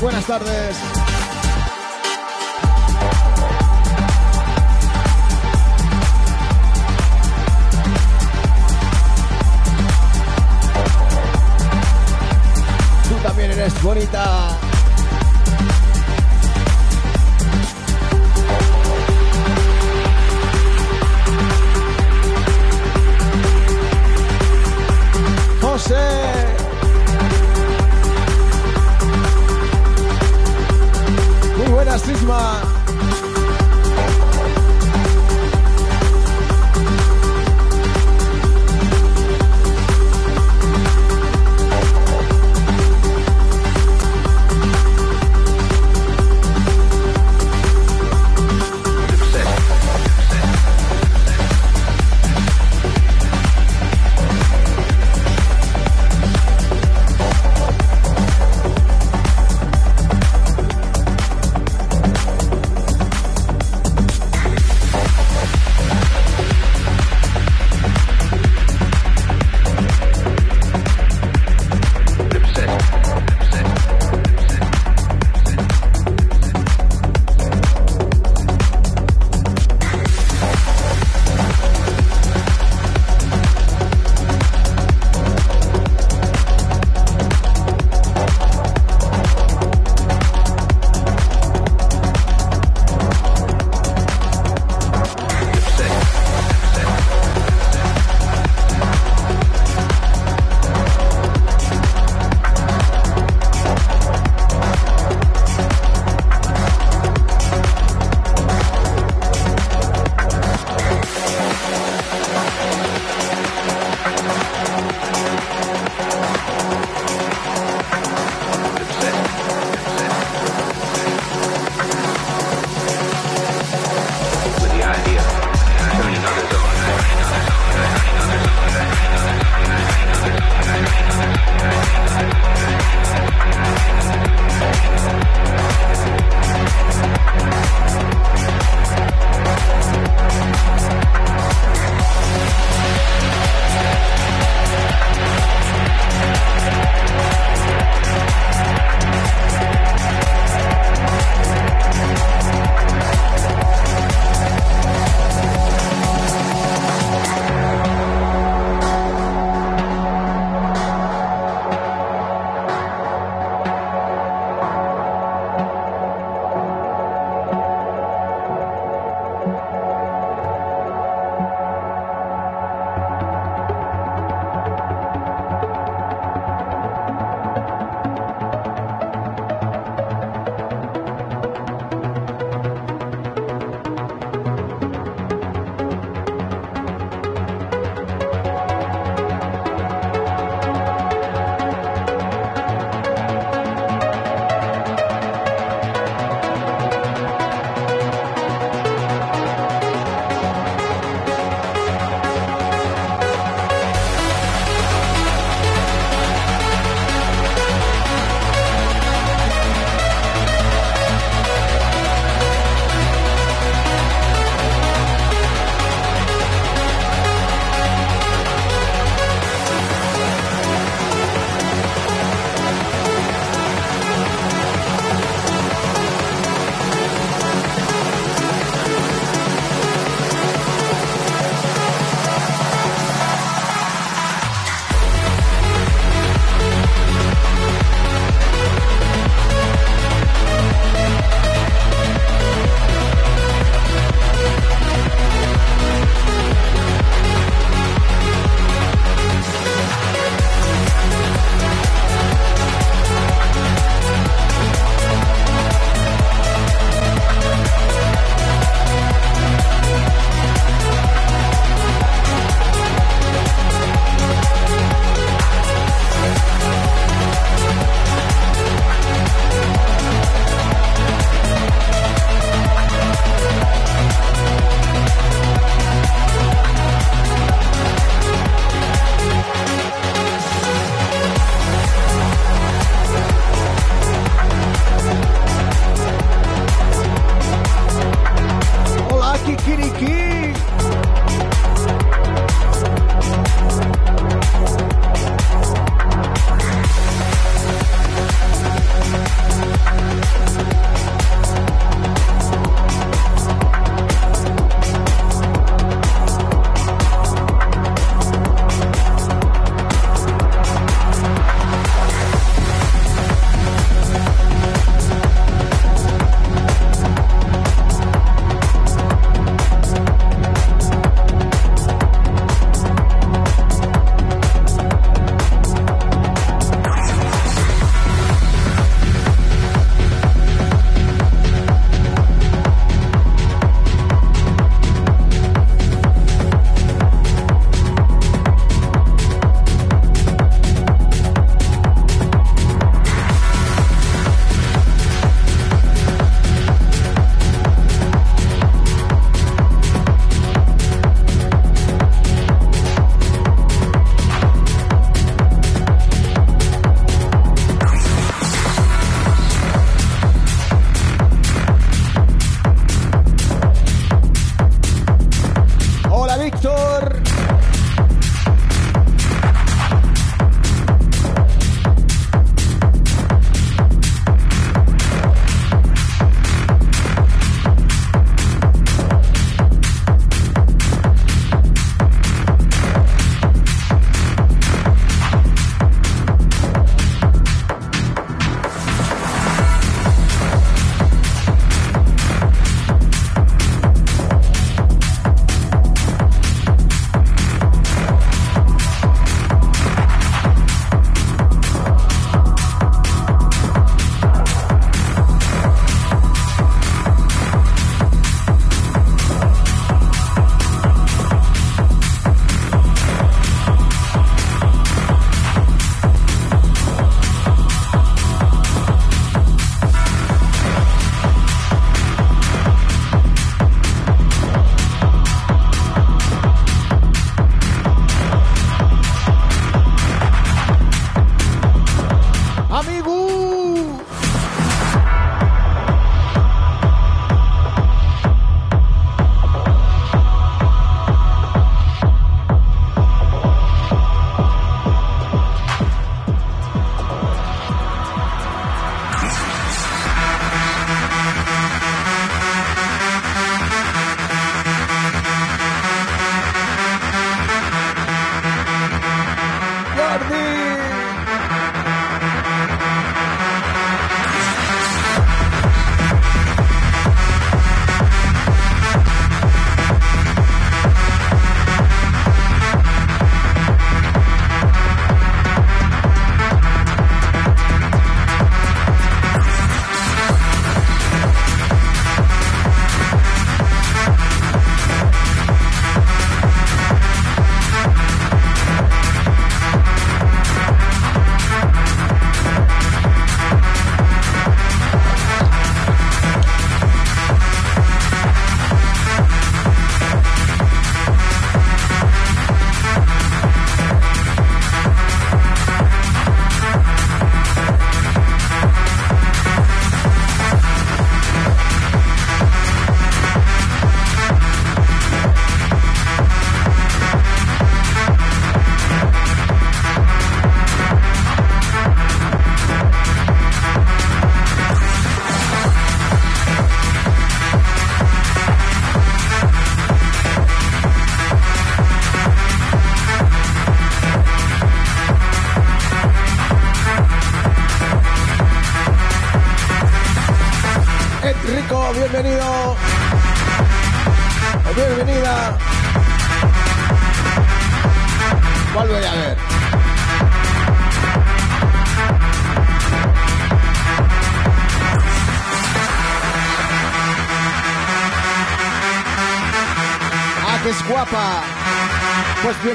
buenas tardes.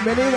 Bienvenida.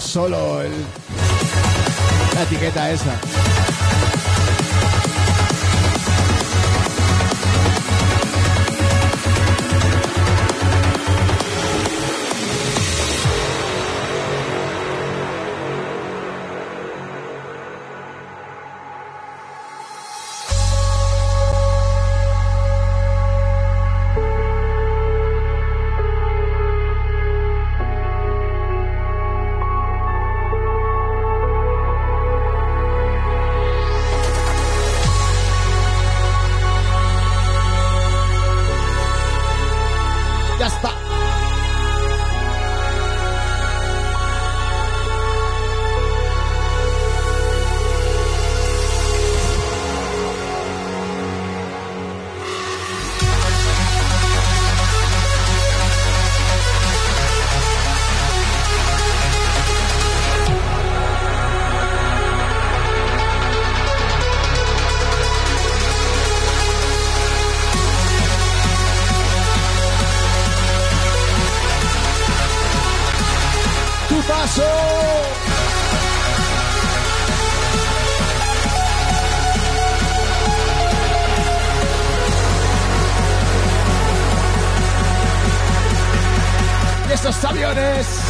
Solo el, la etiqueta esa. campeones.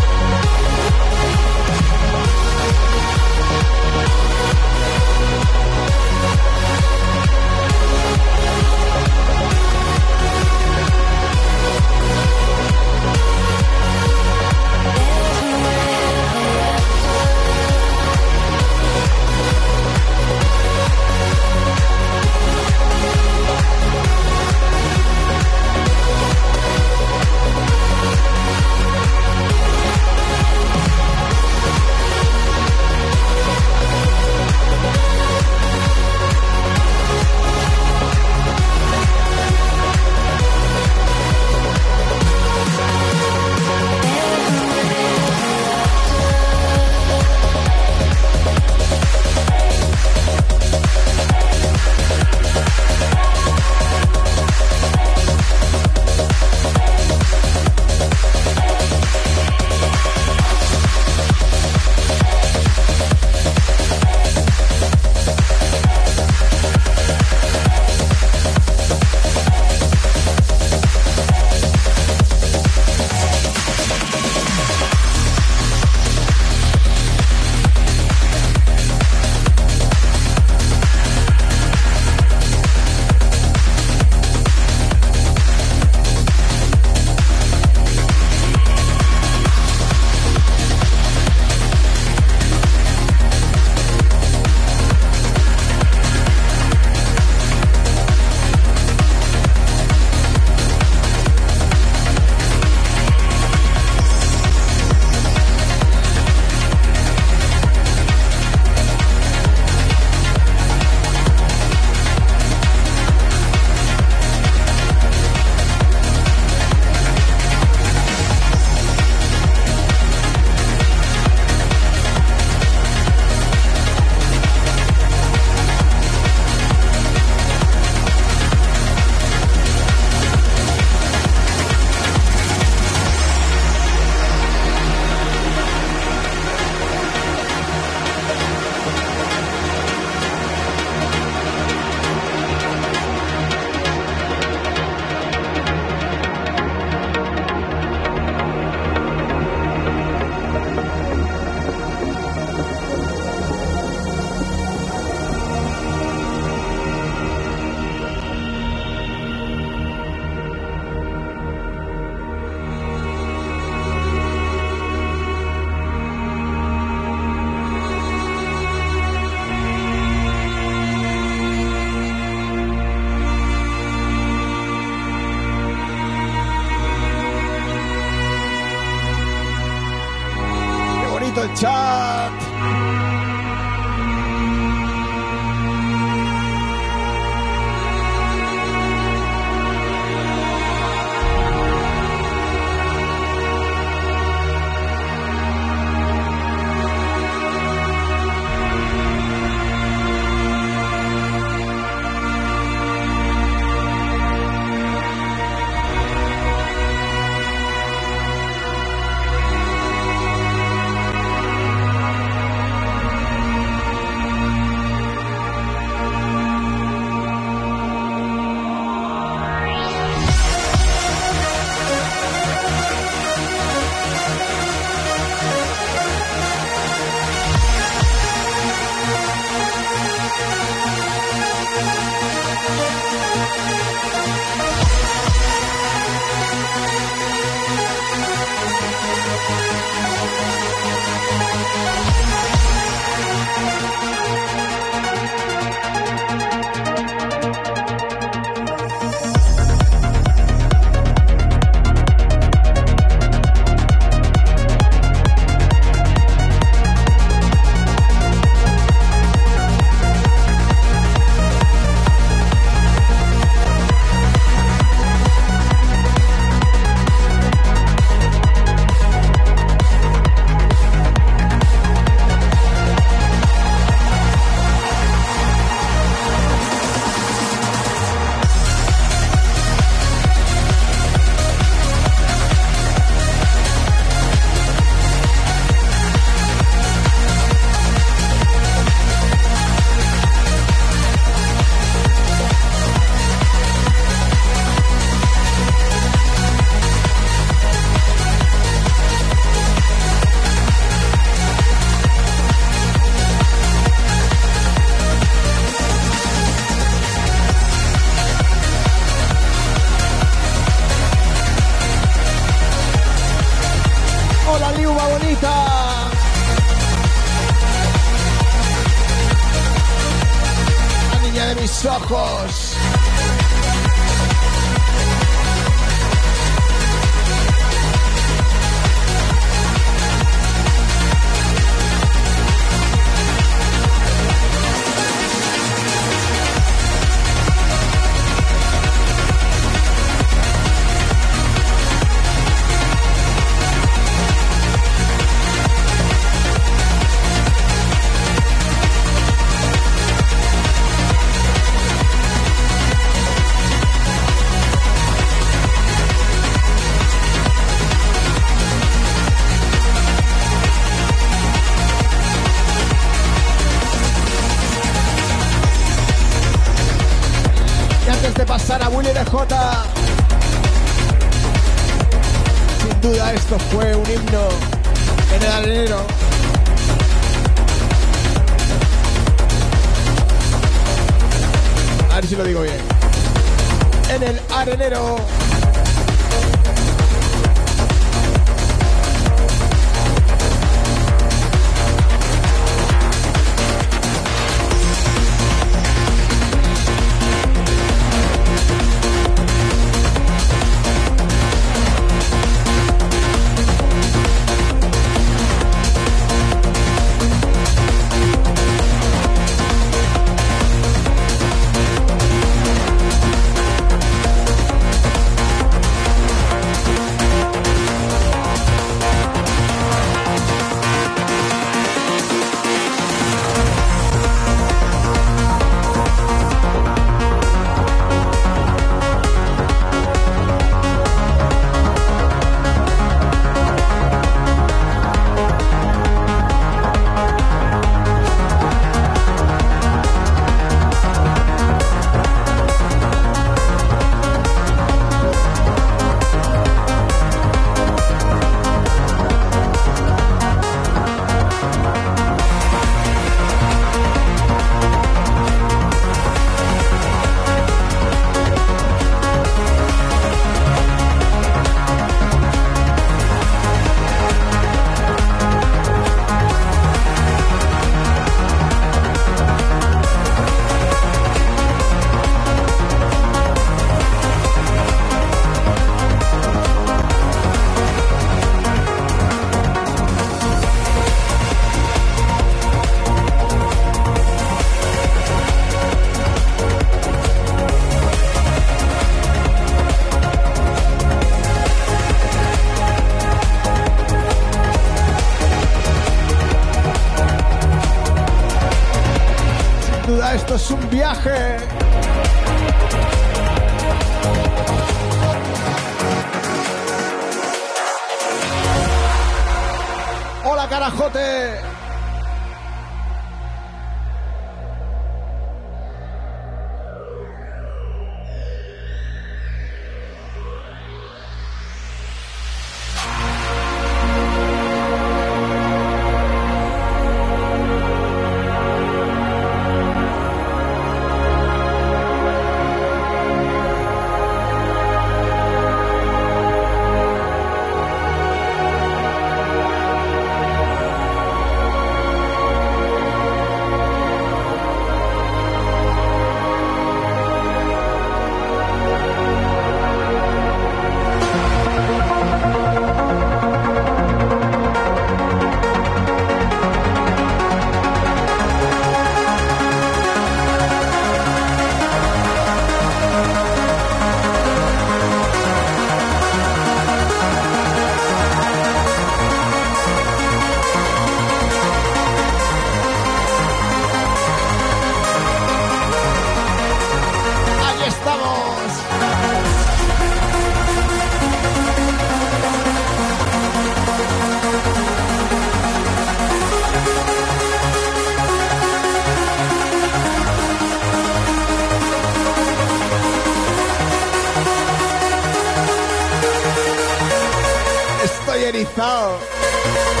Tao.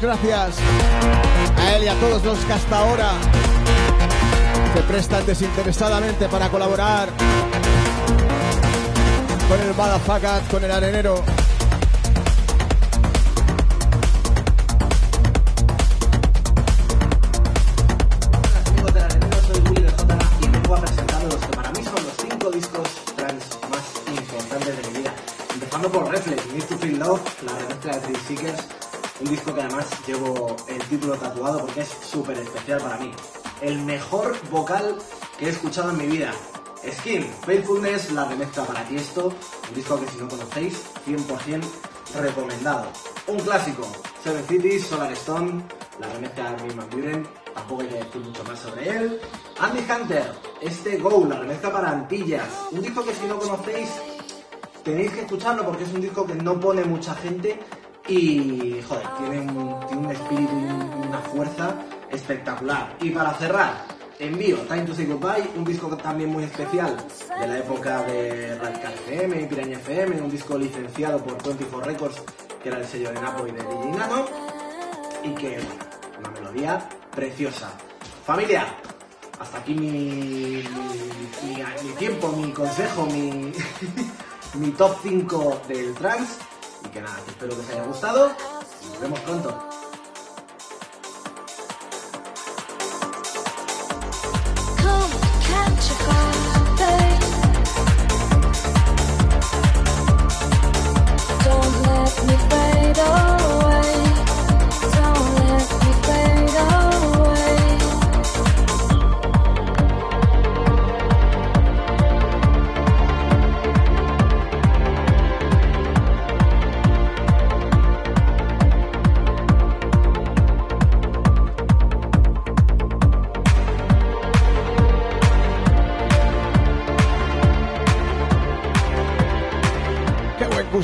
Gracias un disco que si no conocéis, 100% recomendado. Un clásico, Seven Cities, Solar Stone, la remezcla de Armin Buren, tampoco hay que decir mucho más sobre él. Andy Hunter, este Go, la remezcla para Antillas, un disco que si no conocéis, tenéis que escucharlo porque es un disco que no pone mucha gente y, joder, tiene un, tiene un espíritu y una fuerza espectacular. Y para cerrar, envío Time to Say Goodbye, un disco también muy especial de la época de Radical FM y Piraña FM, un disco licenciado por 24 Records, que era el sello de Napo y de DJ Nano, y que, una melodía preciosa. Familia, hasta aquí mi, mi, tiempo, mi consejo, mi, mi top 5 del trance. Y que nada, espero que os haya gustado. y Nos vemos pronto.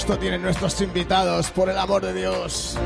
Gusto tienen nuestros invitados, por el amor de Dios.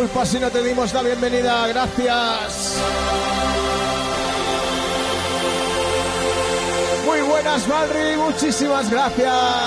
Disculpa si no te dimos la bienvenida, gracias. Muy buenas, Valri, muchísimas gracias.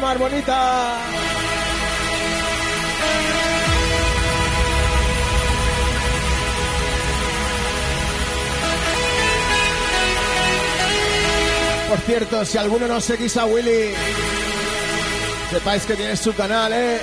Barmar, bonita. Por cierto, si alguno no seguís a Willy, sepáis que tiene su canal, ¿eh?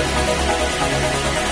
Gracias,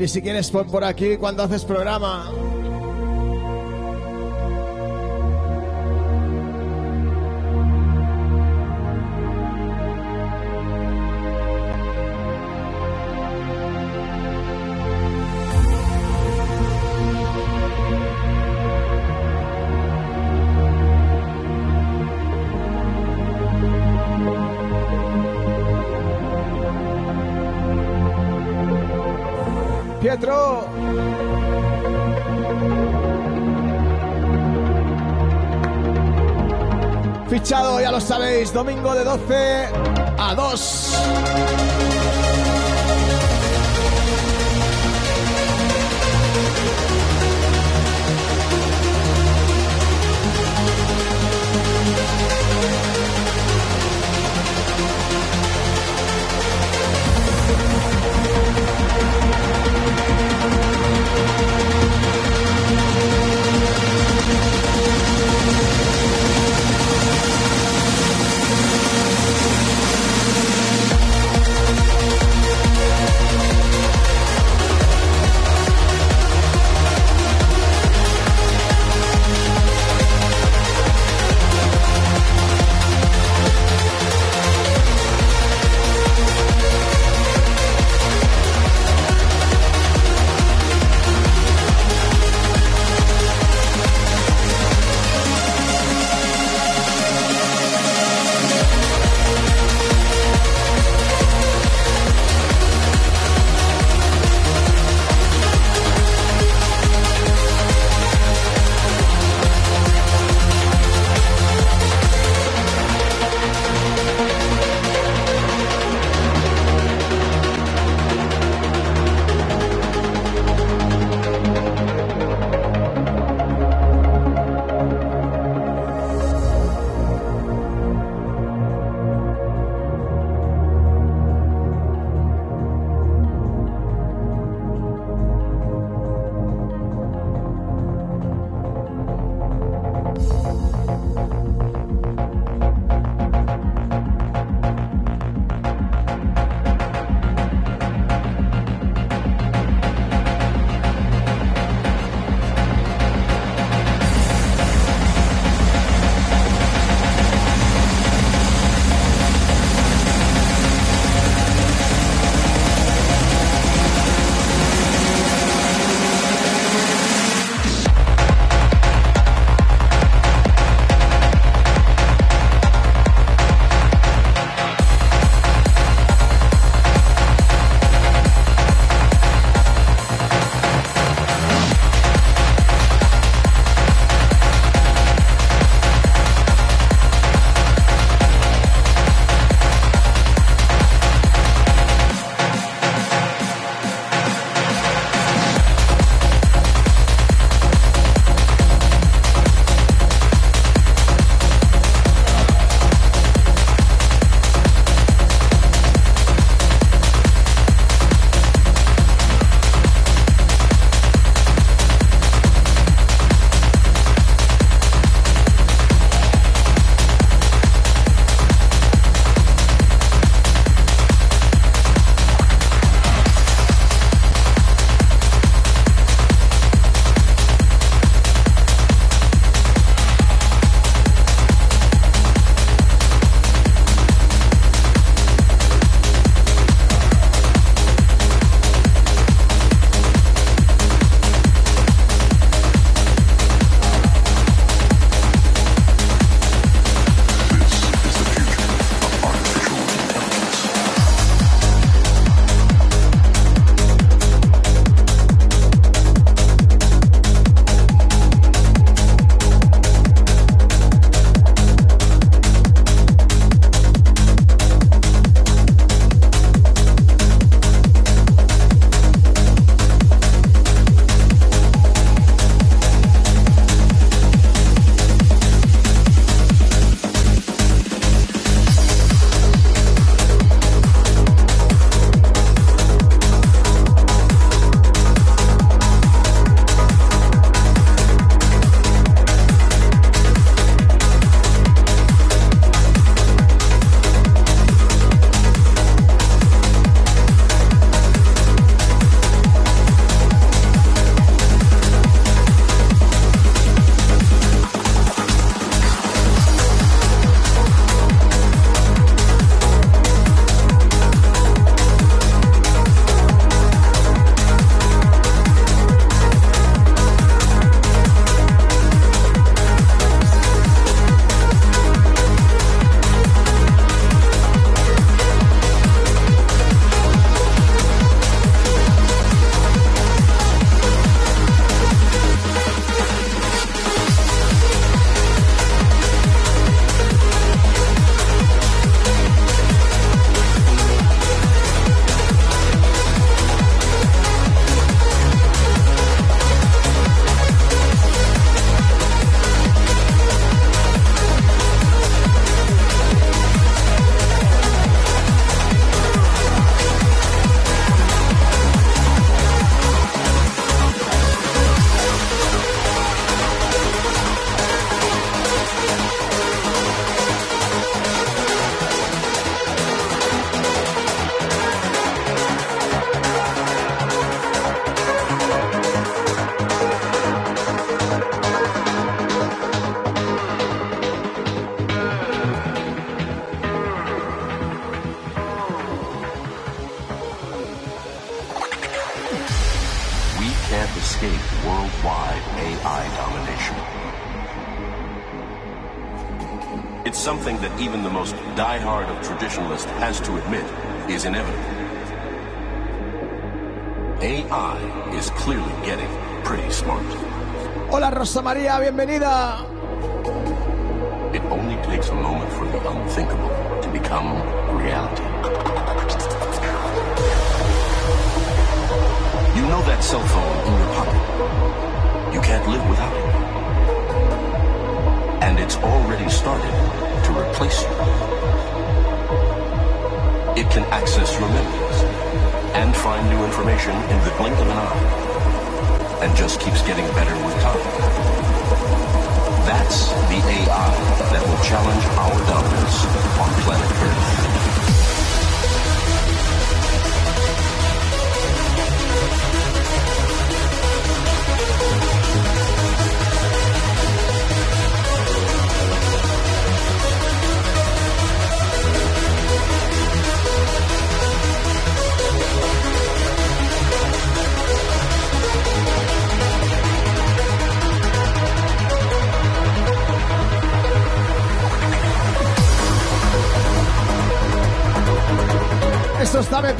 Willy, si quieres pon por aquí cuando haces programa. Fichado, ya lo sabéis, domingo de 12 a 2.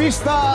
Pista.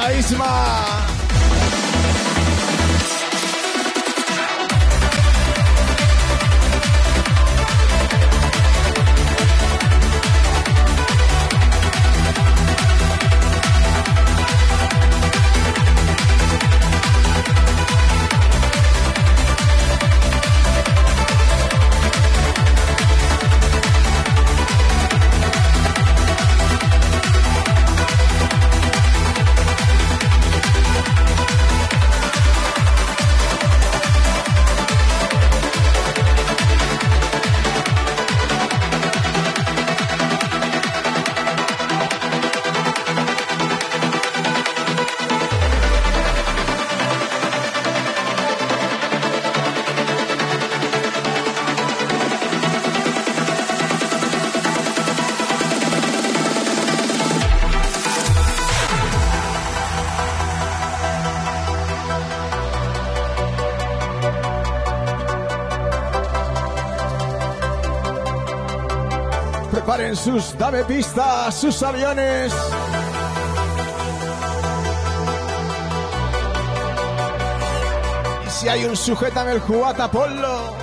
Te gusta, Isma? Preparen sus dame pistas, sus aviones. Y si hay un sujétame el jugata, ponlo.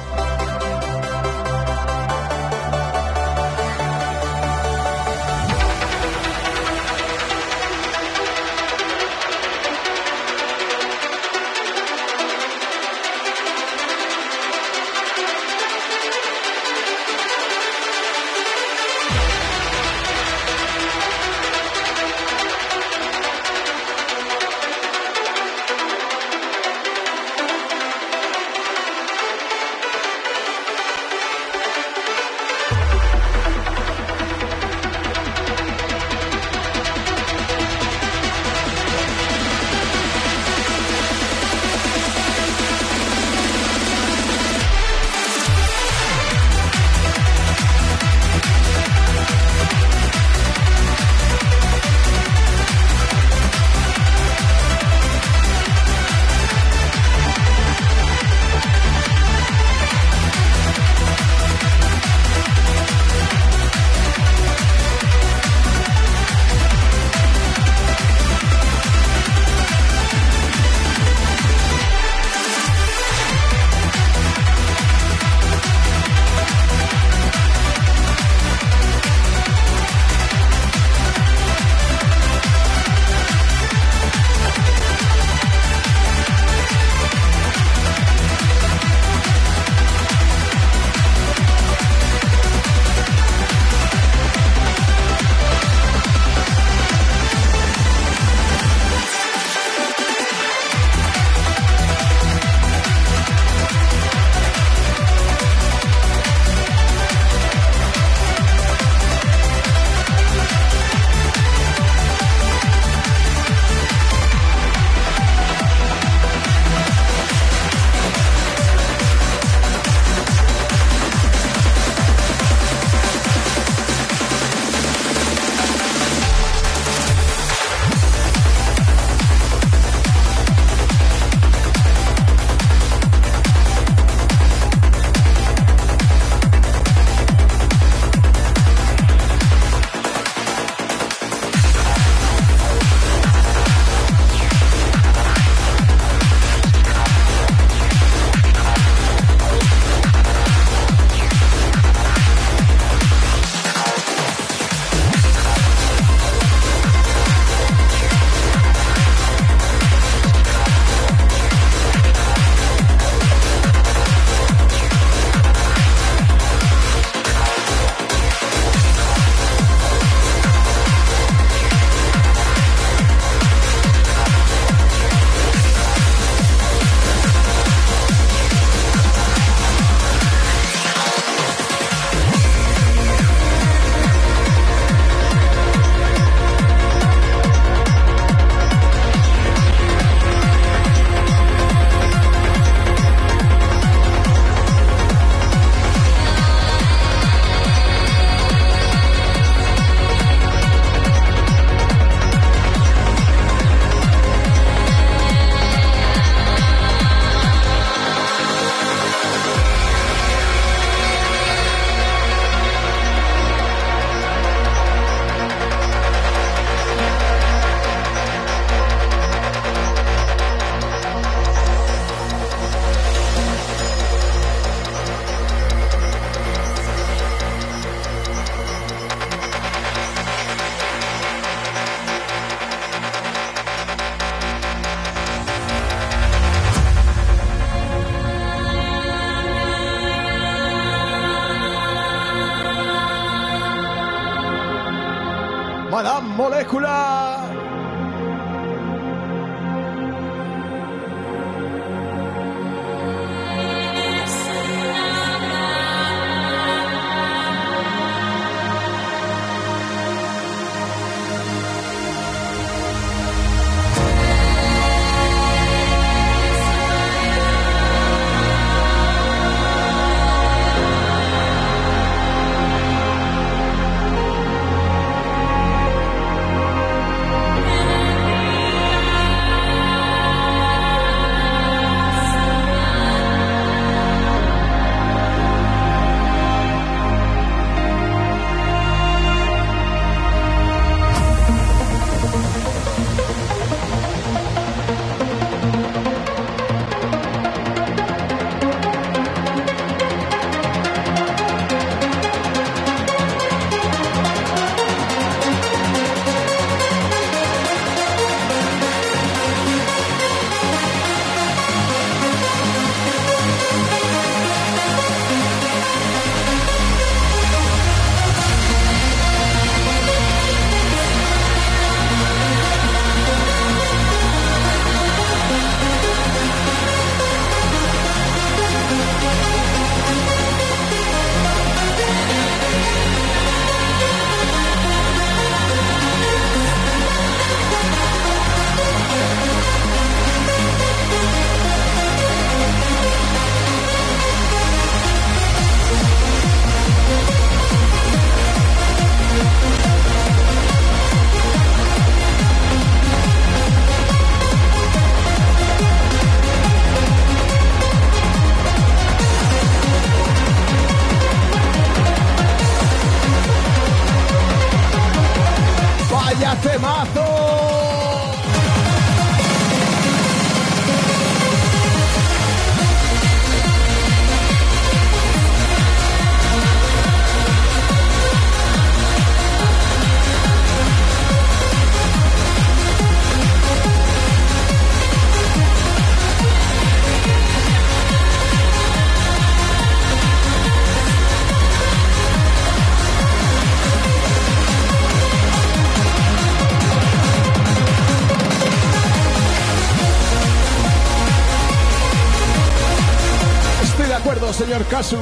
Todo, señor Casu.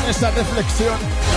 Con esa reflexión.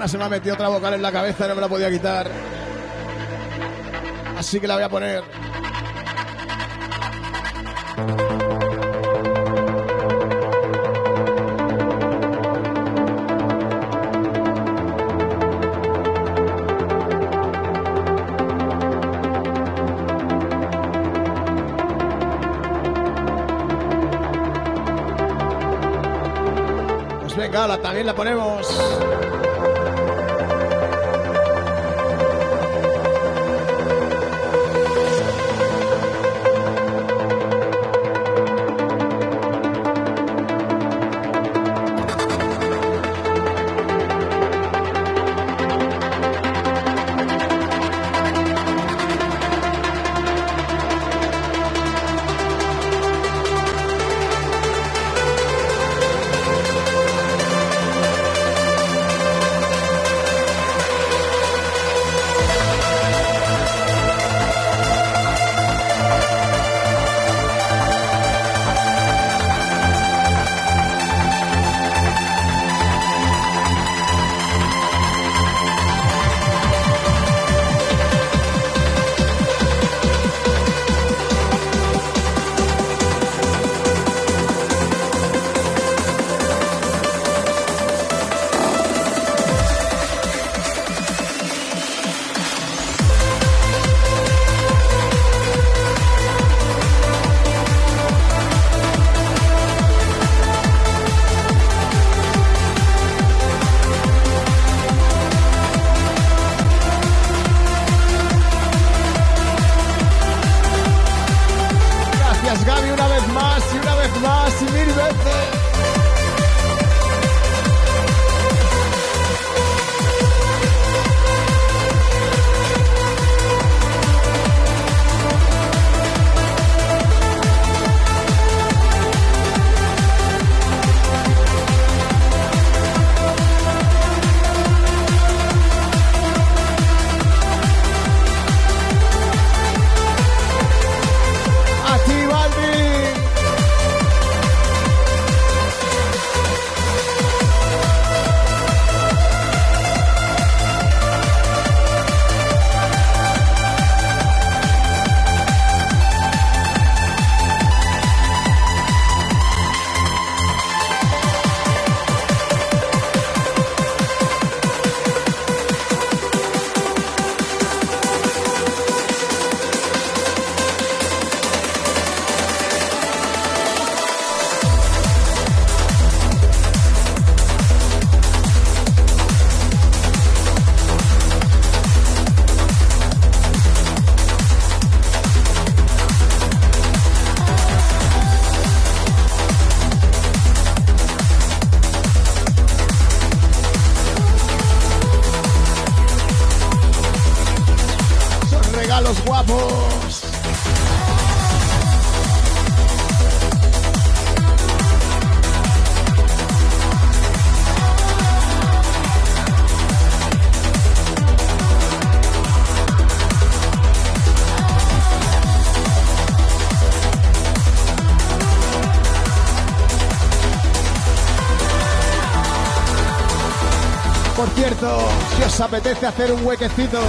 Semana se me ha metido otra vocal en la cabeza y no me la podía quitar. Así que la voy a poner. Pues venga, la, también la ponemos. apetece hacer un huequecito.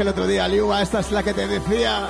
el otro día, Liuba, esta es la que te decía.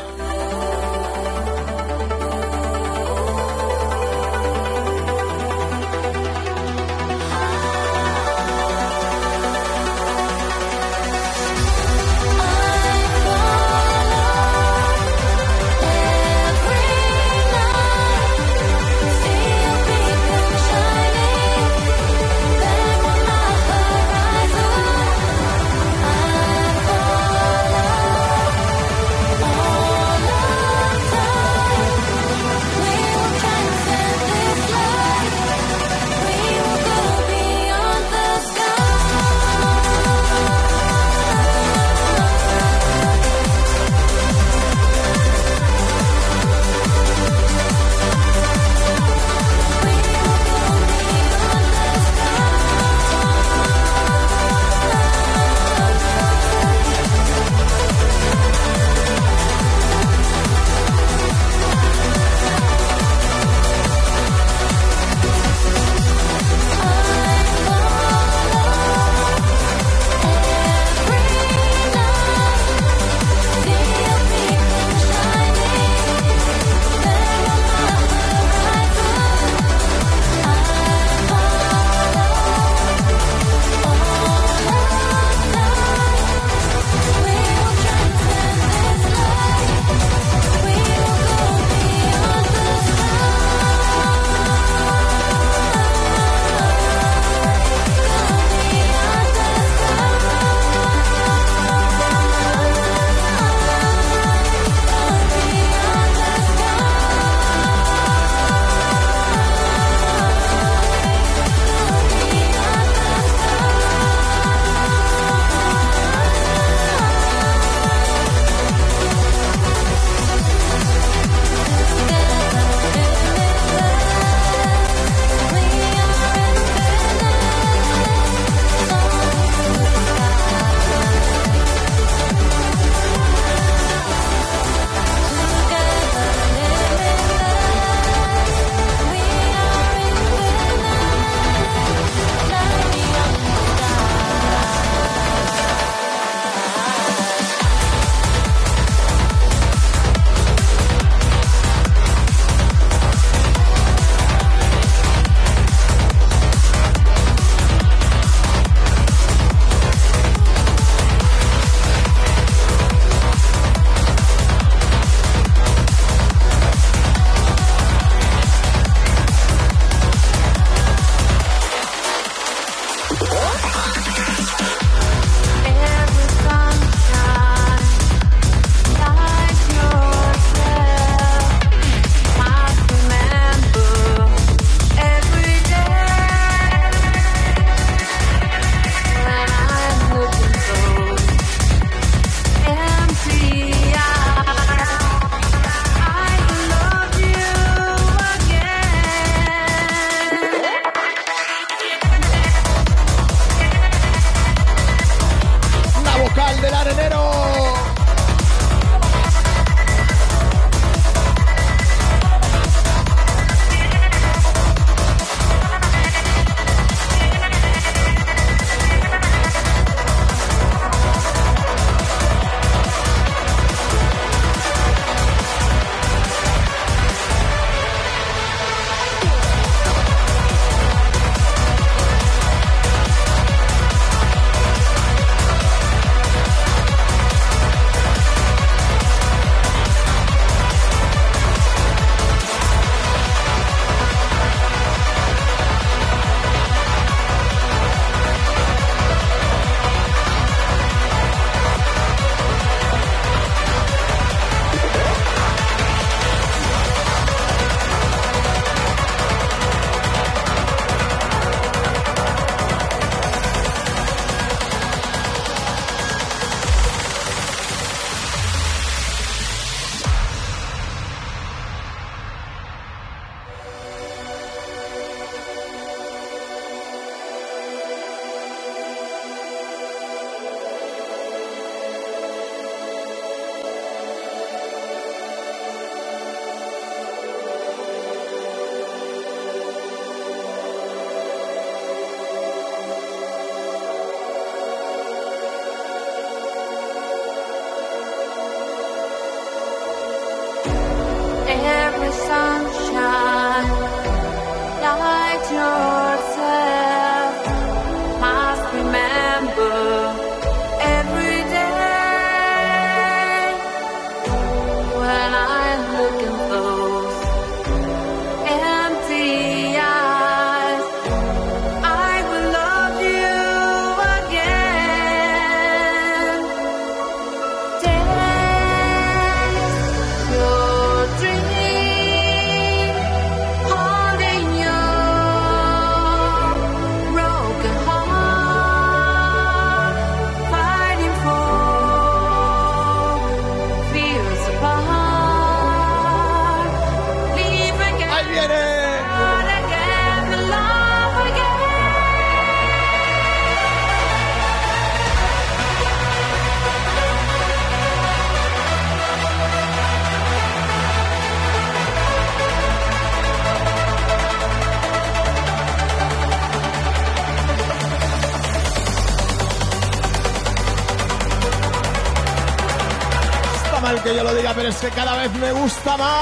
Cada vez me gusta más.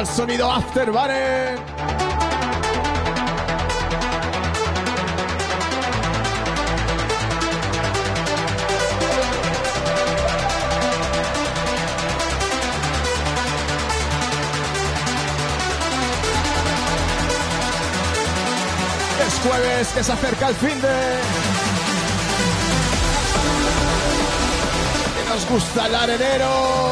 El sonido Afterburner. Es jueves que se acerca el fin de... Que nos gusta el arenero.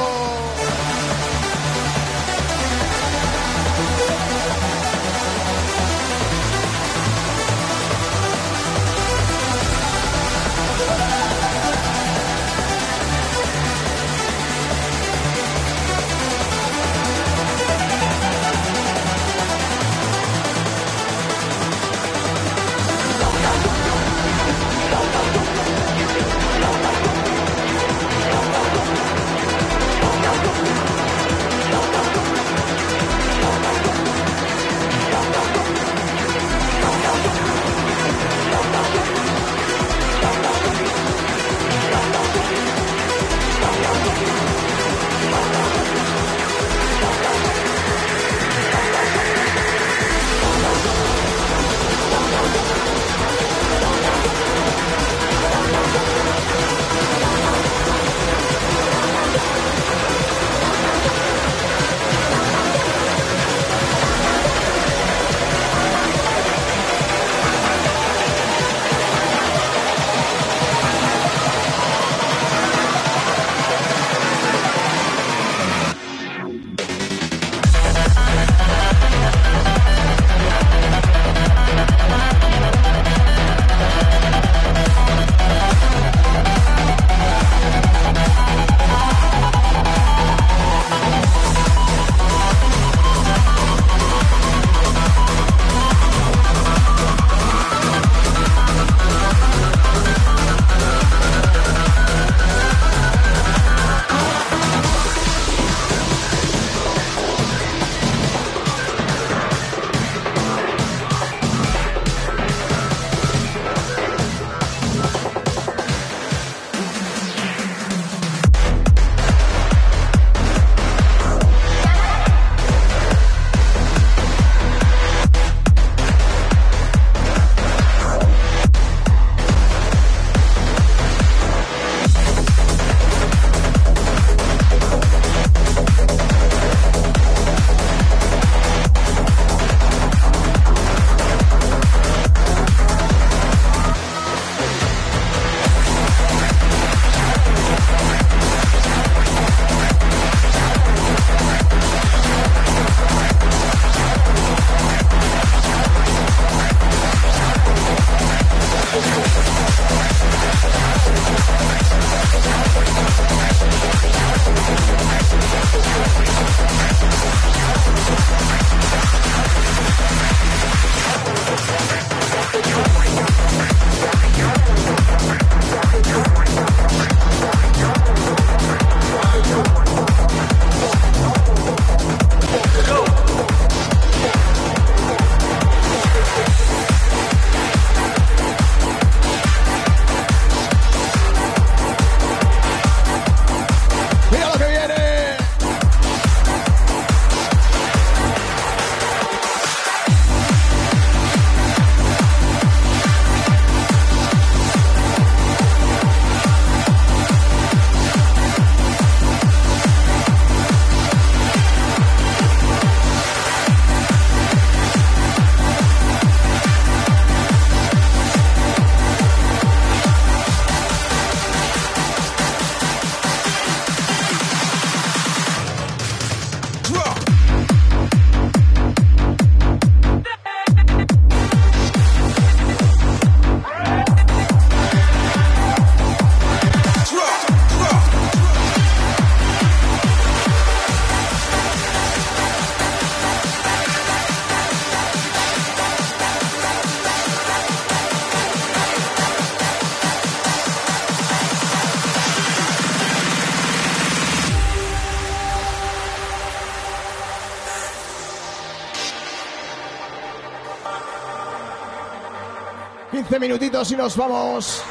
minutitos y nos vamos.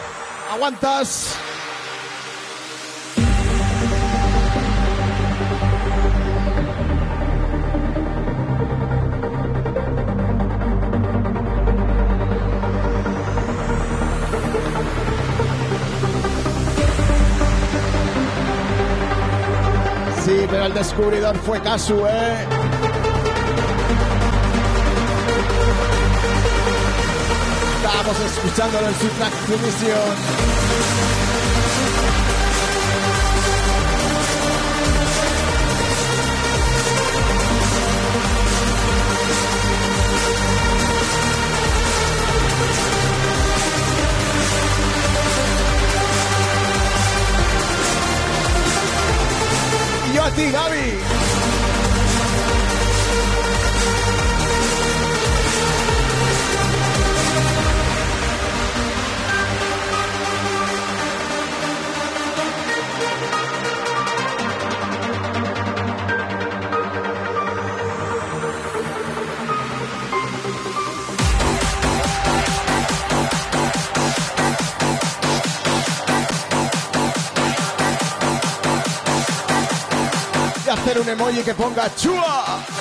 Aguantas. Sí, pero el descubridor fue Casu, ¿eh? Estábamos escuchándolo en su ti, Gaby. Hacer un emoji que ponga chua.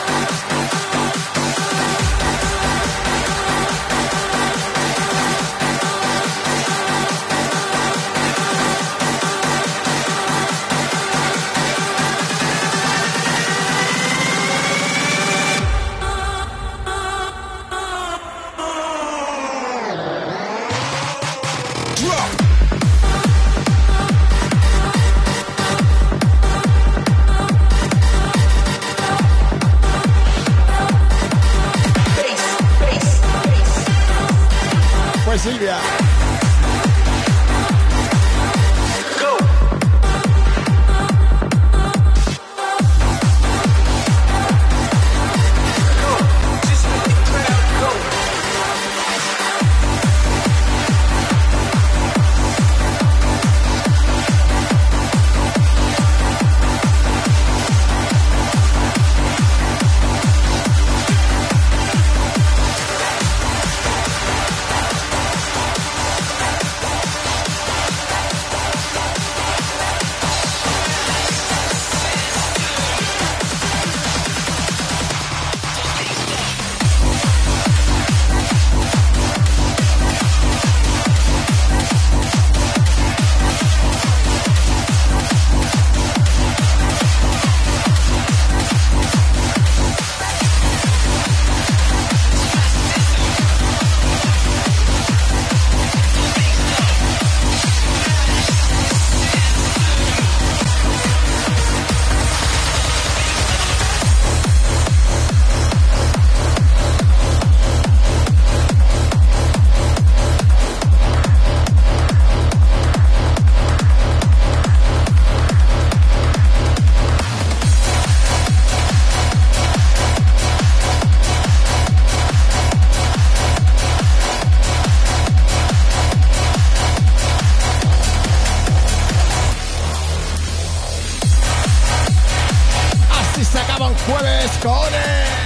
Jueves, cojones. vamos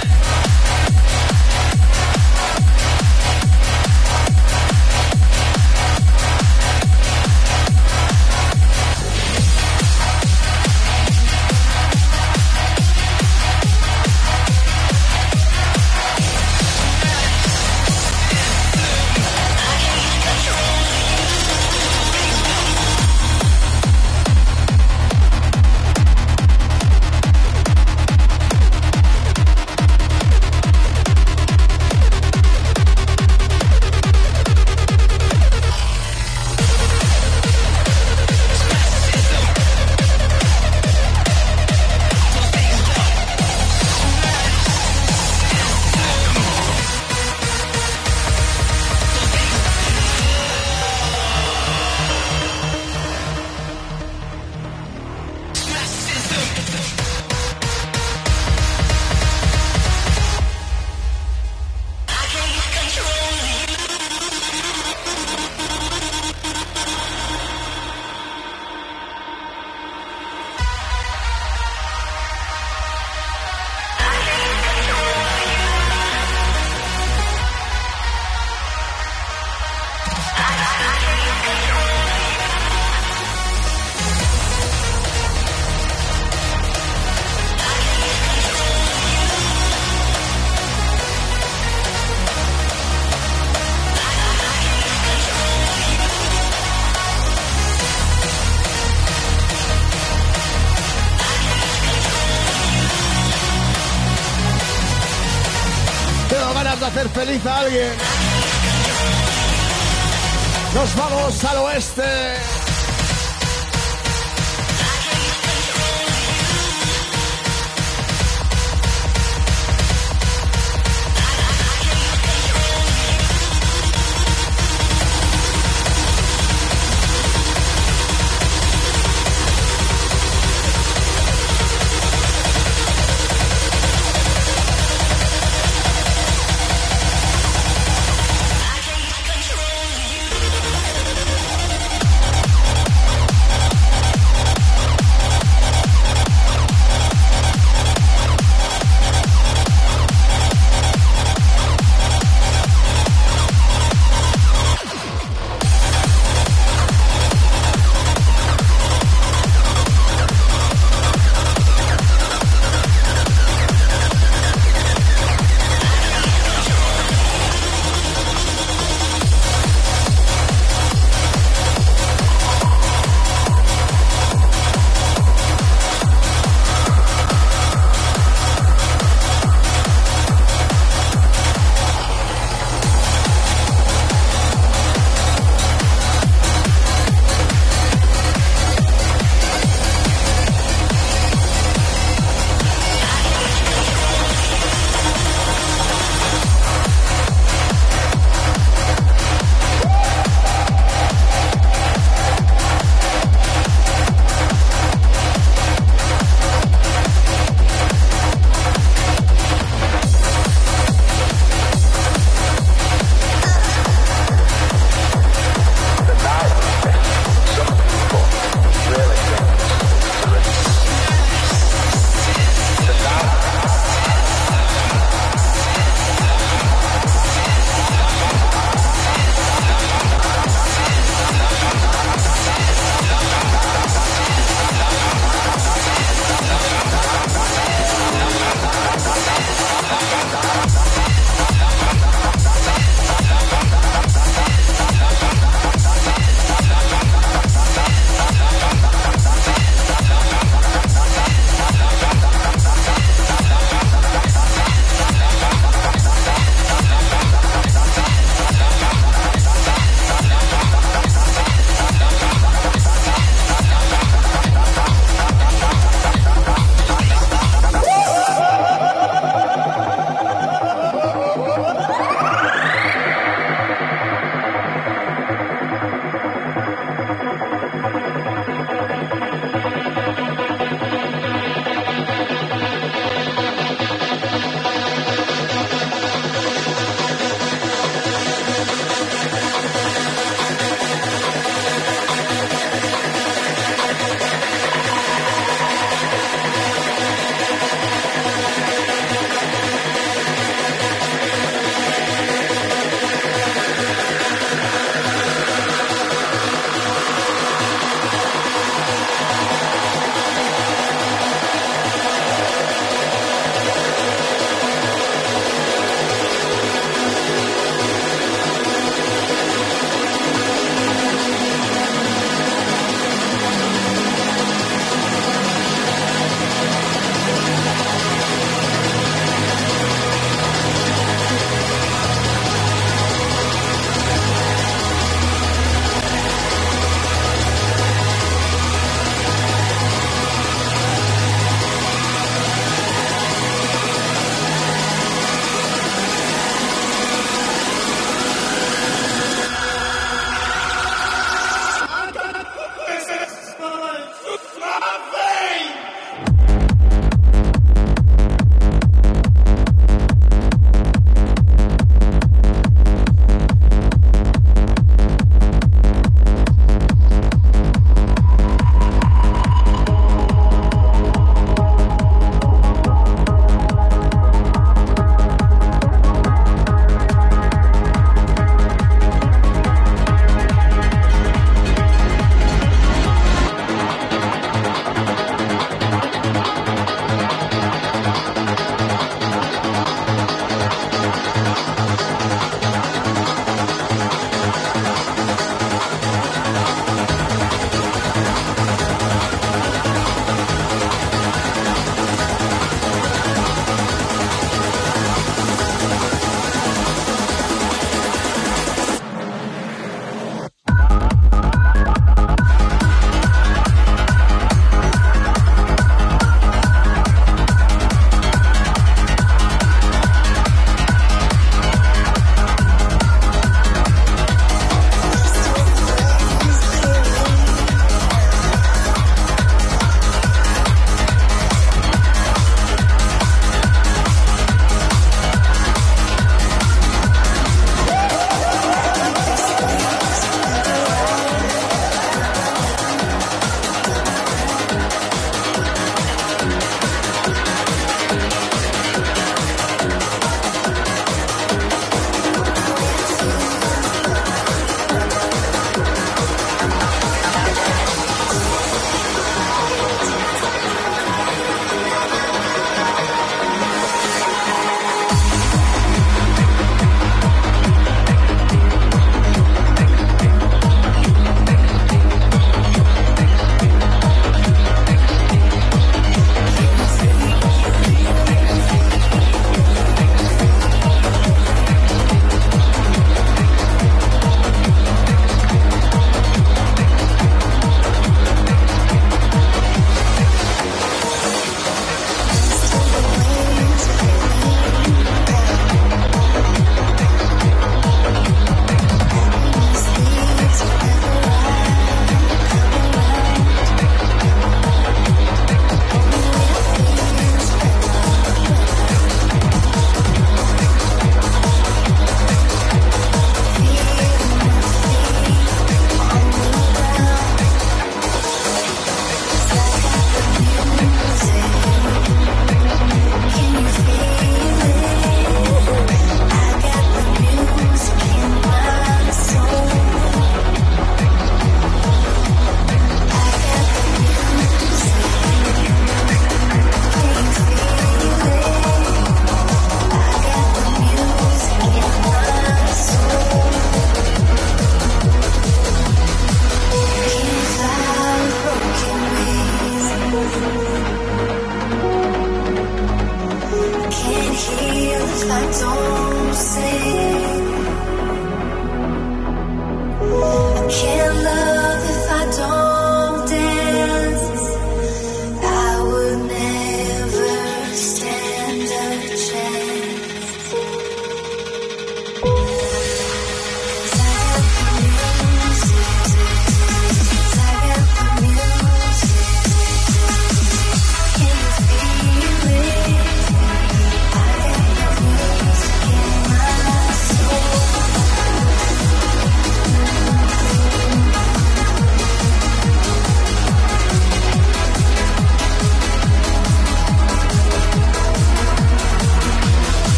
a alguien.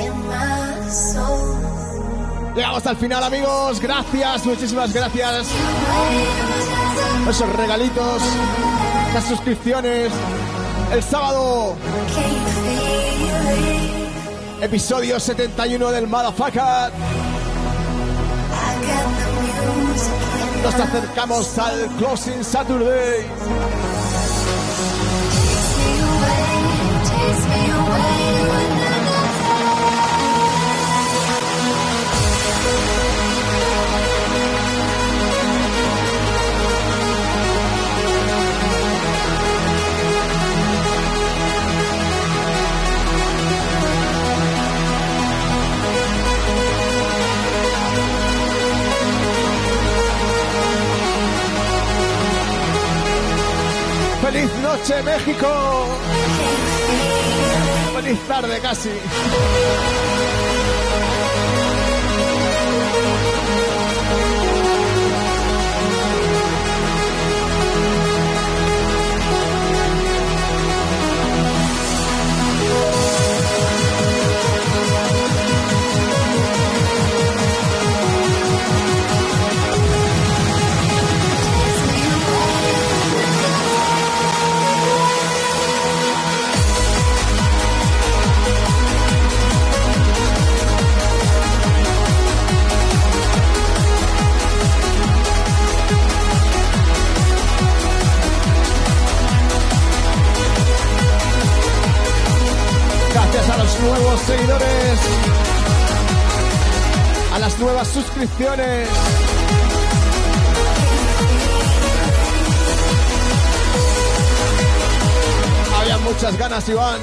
In my soul. Llegamos al final, amigos. Gracias, muchísimas gracias. Esos regalitos, las suscripciones. El sábado, episodio 71 del Motherfucker. Nos acercamos al Closing Saturday. Me away, me away noche, México! ¡Feliz tarde casi! Nuevos seguidores, a las nuevas suscripciones. Había muchas ganas, Iván.